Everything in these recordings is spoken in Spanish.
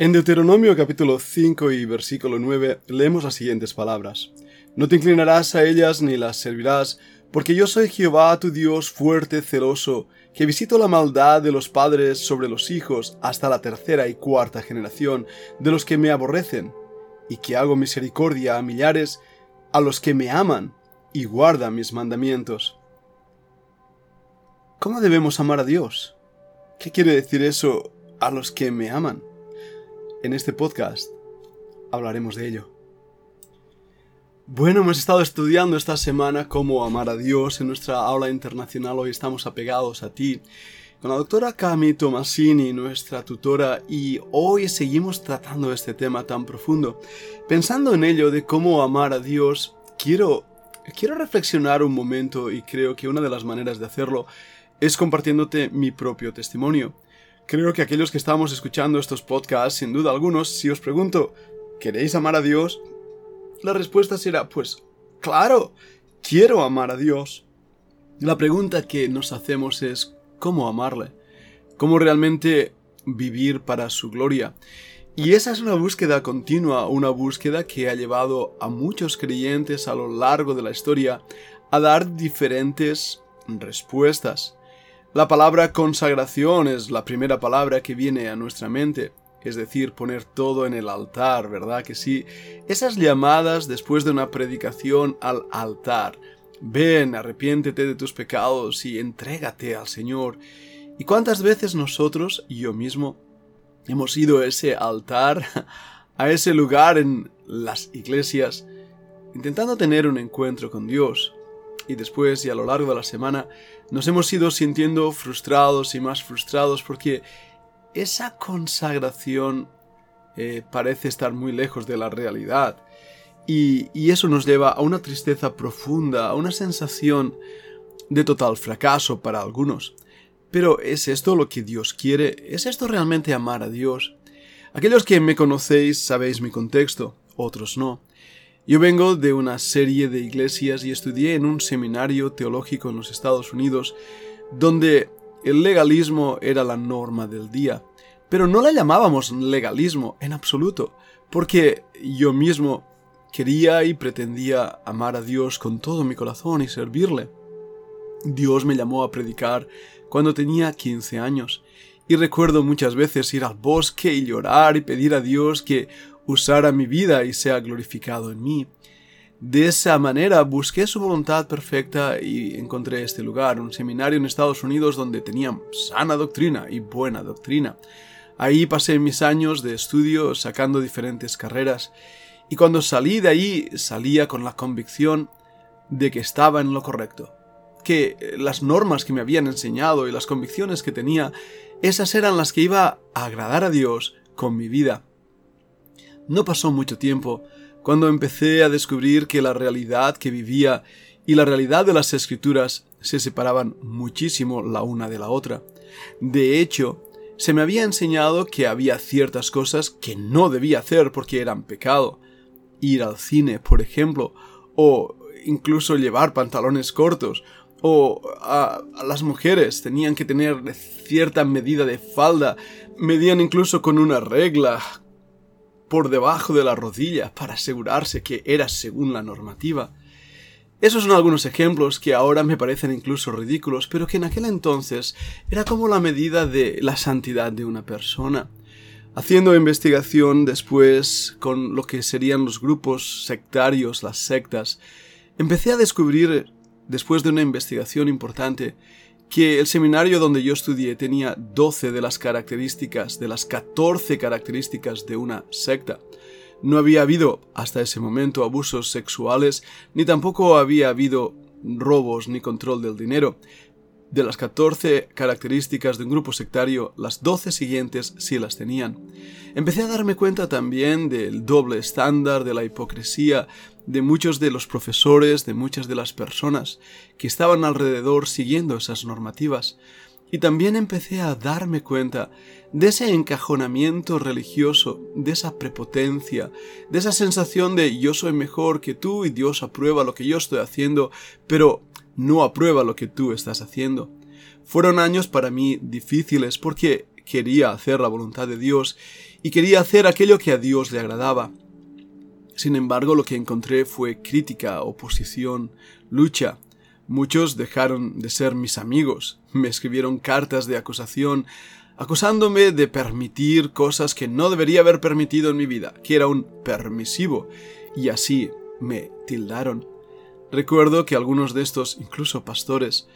En Deuteronomio capítulo 5 y versículo 9 leemos las siguientes palabras. No te inclinarás a ellas ni las servirás, porque yo soy Jehová tu Dios fuerte, celoso, que visito la maldad de los padres sobre los hijos hasta la tercera y cuarta generación de los que me aborrecen, y que hago misericordia a millares a los que me aman y guardan mis mandamientos. ¿Cómo debemos amar a Dios? ¿Qué quiere decir eso a los que me aman? En este podcast hablaremos de ello. Bueno, hemos estado estudiando esta semana cómo amar a Dios en nuestra aula internacional. Hoy estamos apegados a ti con la doctora Cami Tomasini, nuestra tutora, y hoy seguimos tratando este tema tan profundo. Pensando en ello de cómo amar a Dios, quiero, quiero reflexionar un momento y creo que una de las maneras de hacerlo es compartiéndote mi propio testimonio. Creo que aquellos que estamos escuchando estos podcasts, sin duda algunos, si os pregunto, ¿queréis amar a Dios? La respuesta será, pues, claro, quiero amar a Dios. La pregunta que nos hacemos es, ¿cómo amarle? ¿Cómo realmente vivir para su gloria? Y esa es una búsqueda continua, una búsqueda que ha llevado a muchos creyentes a lo largo de la historia a dar diferentes respuestas. La palabra consagración es la primera palabra que viene a nuestra mente, es decir, poner todo en el altar, ¿verdad? Que sí, esas llamadas después de una predicación al altar. Ven, arrepiéntete de tus pecados y entrégate al Señor. ¿Y cuántas veces nosotros, yo mismo, hemos ido a ese altar, a ese lugar en las iglesias, intentando tener un encuentro con Dios? y después y a lo largo de la semana nos hemos ido sintiendo frustrados y más frustrados porque esa consagración eh, parece estar muy lejos de la realidad. Y, y eso nos lleva a una tristeza profunda, a una sensación de total fracaso para algunos. Pero ¿es esto lo que Dios quiere? ¿Es esto realmente amar a Dios? Aquellos que me conocéis sabéis mi contexto, otros no. Yo vengo de una serie de iglesias y estudié en un seminario teológico en los Estados Unidos donde el legalismo era la norma del día. Pero no la llamábamos legalismo en absoluto, porque yo mismo quería y pretendía amar a Dios con todo mi corazón y servirle. Dios me llamó a predicar cuando tenía 15 años, y recuerdo muchas veces ir al bosque y llorar y pedir a Dios que usara mi vida y sea glorificado en mí. De esa manera busqué su voluntad perfecta y encontré este lugar, un seminario en Estados Unidos donde tenía sana doctrina y buena doctrina. Ahí pasé mis años de estudio sacando diferentes carreras y cuando salí de ahí salía con la convicción de que estaba en lo correcto, que las normas que me habían enseñado y las convicciones que tenía, esas eran las que iba a agradar a Dios con mi vida. No pasó mucho tiempo cuando empecé a descubrir que la realidad que vivía y la realidad de las escrituras se separaban muchísimo la una de la otra. De hecho, se me había enseñado que había ciertas cosas que no debía hacer porque eran pecado. Ir al cine, por ejemplo, o incluso llevar pantalones cortos, o a, las mujeres tenían que tener cierta medida de falda, medían incluso con una regla, por debajo de la rodilla para asegurarse que era según la normativa. Esos son algunos ejemplos que ahora me parecen incluso ridículos, pero que en aquel entonces era como la medida de la santidad de una persona. Haciendo investigación después con lo que serían los grupos sectarios, las sectas, empecé a descubrir, después de una investigación importante, que el seminario donde yo estudié tenía 12 de las características, de las 14 características de una secta. No había habido hasta ese momento abusos sexuales, ni tampoco había habido robos ni control del dinero. De las 14 características de un grupo sectario, las 12 siguientes sí las tenían. Empecé a darme cuenta también del doble estándar, de la hipocresía, de muchos de los profesores, de muchas de las personas que estaban alrededor siguiendo esas normativas. Y también empecé a darme cuenta de ese encajonamiento religioso, de esa prepotencia, de esa sensación de yo soy mejor que tú y Dios aprueba lo que yo estoy haciendo, pero no aprueba lo que tú estás haciendo. Fueron años para mí difíciles porque quería hacer la voluntad de Dios y quería hacer aquello que a Dios le agradaba. Sin embargo, lo que encontré fue crítica, oposición, lucha. Muchos dejaron de ser mis amigos, me escribieron cartas de acusación, acusándome de permitir cosas que no debería haber permitido en mi vida, que era un permisivo, y así me tildaron. Recuerdo que algunos de estos, incluso pastores,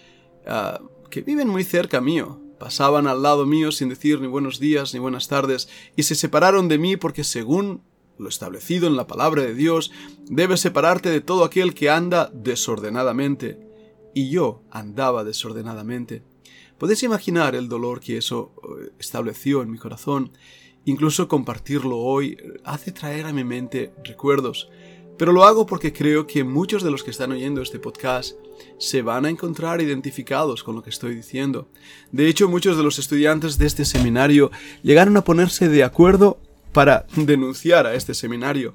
ah, que viven muy cerca mío, pasaban al lado mío sin decir ni buenos días ni buenas tardes, y se separaron de mí porque según lo establecido en la palabra de Dios, debes separarte de todo aquel que anda desordenadamente. Y yo andaba desordenadamente. Podéis imaginar el dolor que eso eh, estableció en mi corazón. Incluso compartirlo hoy hace traer a mi mente recuerdos pero lo hago porque creo que muchos de los que están oyendo este podcast se van a encontrar identificados con lo que estoy diciendo. De hecho, muchos de los estudiantes de este seminario llegaron a ponerse de acuerdo para denunciar a este seminario.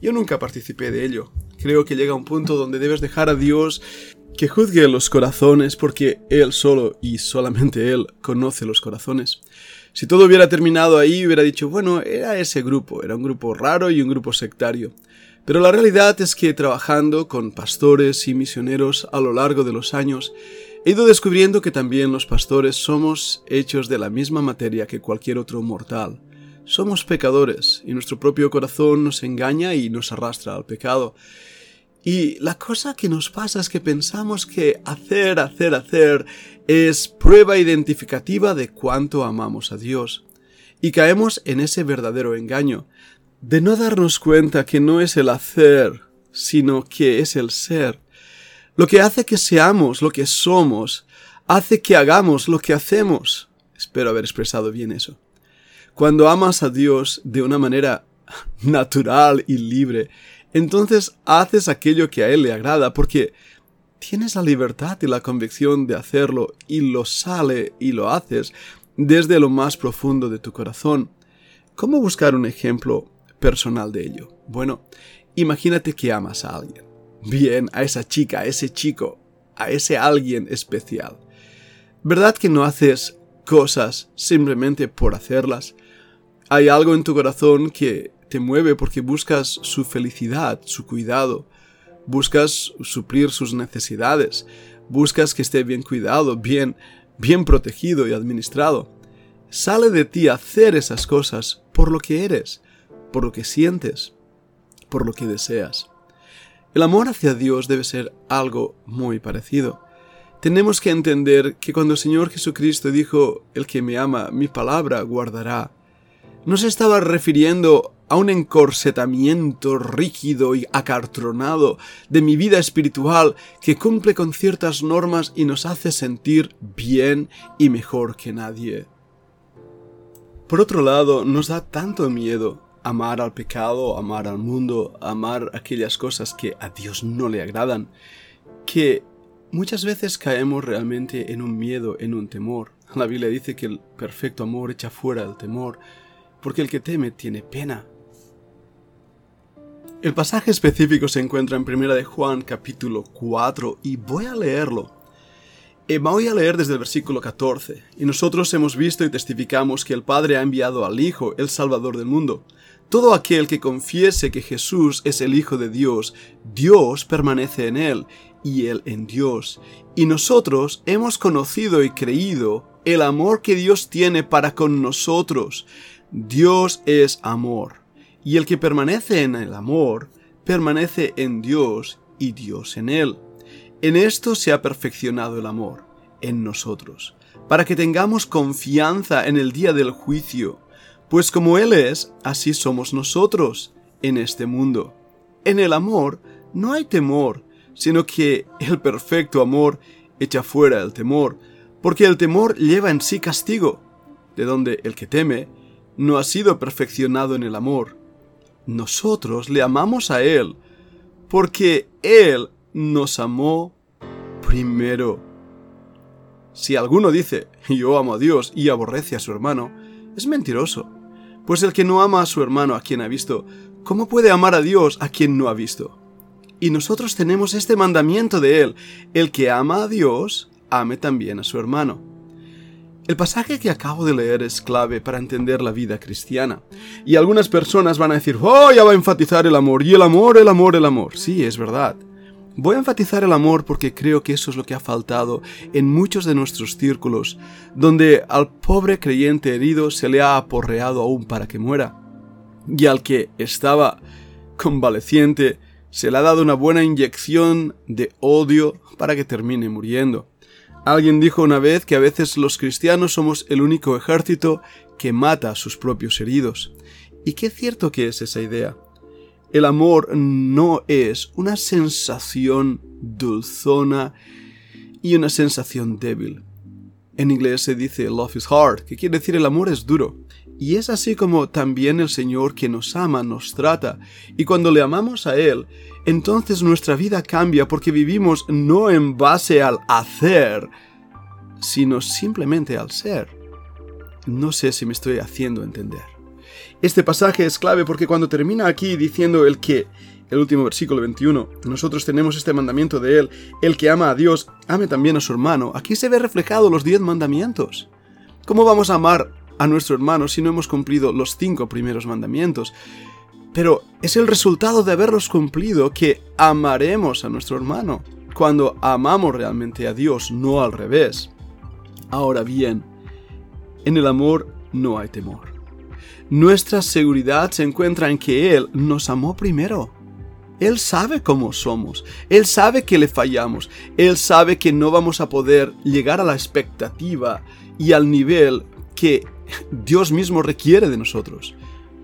Yo nunca participé de ello. Creo que llega un punto donde debes dejar a Dios que juzgue los corazones porque Él solo y solamente Él conoce los corazones. Si todo hubiera terminado ahí, hubiera dicho, bueno, era ese grupo, era un grupo raro y un grupo sectario. Pero la realidad es que trabajando con pastores y misioneros a lo largo de los años, he ido descubriendo que también los pastores somos hechos de la misma materia que cualquier otro mortal. Somos pecadores y nuestro propio corazón nos engaña y nos arrastra al pecado. Y la cosa que nos pasa es que pensamos que hacer, hacer, hacer es prueba identificativa de cuánto amamos a Dios. Y caemos en ese verdadero engaño, de no darnos cuenta que no es el hacer, sino que es el ser. Lo que hace que seamos lo que somos, hace que hagamos lo que hacemos. Espero haber expresado bien eso. Cuando amas a Dios de una manera natural y libre, entonces haces aquello que a Él le agrada, porque tienes la libertad y la convicción de hacerlo y lo sale y lo haces desde lo más profundo de tu corazón. ¿Cómo buscar un ejemplo personal de ello. Bueno, imagínate que amas a alguien. Bien, a esa chica, a ese chico, a ese alguien especial. ¿Verdad que no haces cosas simplemente por hacerlas? Hay algo en tu corazón que te mueve porque buscas su felicidad, su cuidado, buscas suplir sus necesidades, buscas que esté bien cuidado, bien, bien protegido y administrado. Sale de ti hacer esas cosas por lo que eres, por lo que sientes, por lo que deseas. El amor hacia Dios debe ser algo muy parecido. Tenemos que entender que cuando el Señor Jesucristo dijo, el que me ama, mi palabra guardará, no se estaba refiriendo a un encorsetamiento rígido y acartronado de mi vida espiritual que cumple con ciertas normas y nos hace sentir bien y mejor que nadie. Por otro lado, nos da tanto miedo amar al pecado, amar al mundo, amar aquellas cosas que a Dios no le agradan, que muchas veces caemos realmente en un miedo, en un temor. La Biblia dice que el perfecto amor echa fuera el temor, porque el que teme tiene pena. El pasaje específico se encuentra en 1 de Juan capítulo 4 y voy a leerlo. Eh, voy a leer desde el versículo 14. Y nosotros hemos visto y testificamos que el Padre ha enviado al Hijo, el Salvador del mundo. Todo aquel que confiese que Jesús es el Hijo de Dios, Dios permanece en él y él en Dios. Y nosotros hemos conocido y creído el amor que Dios tiene para con nosotros. Dios es amor. Y el que permanece en el amor, permanece en Dios y Dios en él. En esto se ha perfeccionado el amor, en nosotros, para que tengamos confianza en el día del juicio pues como Él es, así somos nosotros en este mundo. En el amor no hay temor, sino que el perfecto amor echa fuera el temor, porque el temor lleva en sí castigo, de donde el que teme no ha sido perfeccionado en el amor. Nosotros le amamos a Él, porque Él nos amó primero. Si alguno dice, yo amo a Dios y aborrece a su hermano, es mentiroso. Pues el que no ama a su hermano a quien ha visto, ¿cómo puede amar a Dios a quien no ha visto? Y nosotros tenemos este mandamiento de Él, el que ama a Dios, ame también a su hermano. El pasaje que acabo de leer es clave para entender la vida cristiana. Y algunas personas van a decir, oh, ya va a enfatizar el amor, y el amor, el amor, el amor. Sí, es verdad. Voy a enfatizar el amor porque creo que eso es lo que ha faltado en muchos de nuestros círculos, donde al pobre creyente herido se le ha aporreado aún para que muera, y al que estaba convaleciente se le ha dado una buena inyección de odio para que termine muriendo. Alguien dijo una vez que a veces los cristianos somos el único ejército que mata a sus propios heridos. Y qué cierto que es esa idea. El amor no es una sensación dulzona y una sensación débil. En inglés se dice love is hard, que quiere decir el amor es duro. Y es así como también el Señor que nos ama nos trata. Y cuando le amamos a Él, entonces nuestra vida cambia porque vivimos no en base al hacer, sino simplemente al ser. No sé si me estoy haciendo entender. Este pasaje es clave porque cuando termina aquí diciendo el que, el último versículo 21, nosotros tenemos este mandamiento de Él, el que ama a Dios, ame también a su hermano. Aquí se ve reflejado los diez mandamientos. ¿Cómo vamos a amar a nuestro hermano si no hemos cumplido los cinco primeros mandamientos. Pero es el resultado de haberlos cumplido que amaremos a nuestro hermano, cuando amamos realmente a Dios, no al revés. Ahora bien, en el amor no hay temor. Nuestra seguridad se encuentra en que Él nos amó primero. Él sabe cómo somos, Él sabe que le fallamos, Él sabe que no vamos a poder llegar a la expectativa y al nivel que Dios mismo requiere de nosotros.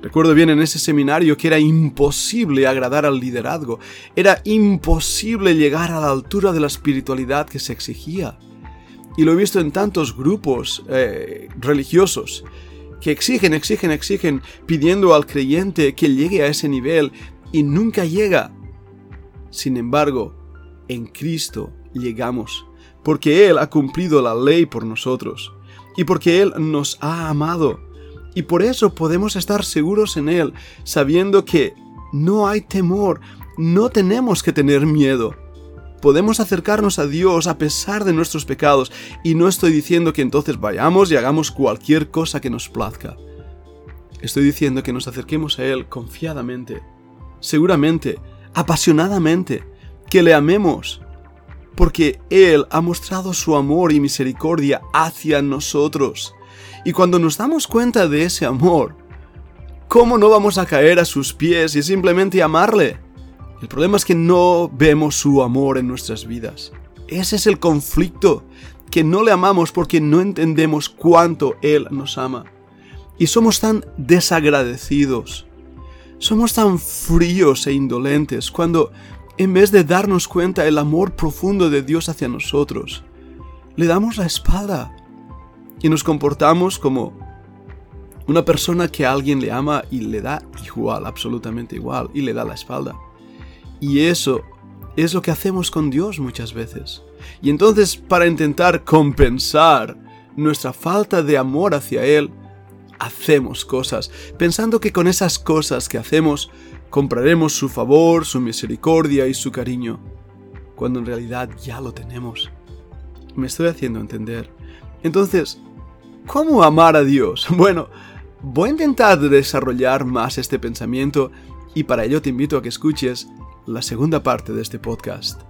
Recuerdo bien en ese seminario que era imposible agradar al liderazgo, era imposible llegar a la altura de la espiritualidad que se exigía. Y lo he visto en tantos grupos eh, religiosos que exigen, exigen, exigen, pidiendo al creyente que llegue a ese nivel y nunca llega. Sin embargo, en Cristo llegamos, porque Él ha cumplido la ley por nosotros y porque Él nos ha amado. Y por eso podemos estar seguros en Él, sabiendo que no hay temor, no tenemos que tener miedo. Podemos acercarnos a Dios a pesar de nuestros pecados, y no estoy diciendo que entonces vayamos y hagamos cualquier cosa que nos plazca. Estoy diciendo que nos acerquemos a Él confiadamente, seguramente, apasionadamente, que le amemos, porque Él ha mostrado su amor y misericordia hacia nosotros. Y cuando nos damos cuenta de ese amor, ¿cómo no vamos a caer a sus pies y simplemente amarle? El problema es que no vemos su amor en nuestras vidas. Ese es el conflicto, que no le amamos porque no entendemos cuánto Él nos ama. Y somos tan desagradecidos. Somos tan fríos e indolentes cuando en vez de darnos cuenta el amor profundo de Dios hacia nosotros, le damos la espalda y nos comportamos como una persona que a alguien le ama y le da igual, absolutamente igual, y le da la espalda. Y eso es lo que hacemos con Dios muchas veces. Y entonces, para intentar compensar nuestra falta de amor hacia Él, hacemos cosas, pensando que con esas cosas que hacemos compraremos su favor, su misericordia y su cariño, cuando en realidad ya lo tenemos. Me estoy haciendo entender. Entonces, ¿cómo amar a Dios? Bueno, voy a intentar desarrollar más este pensamiento y para ello te invito a que escuches la segunda parte de este podcast.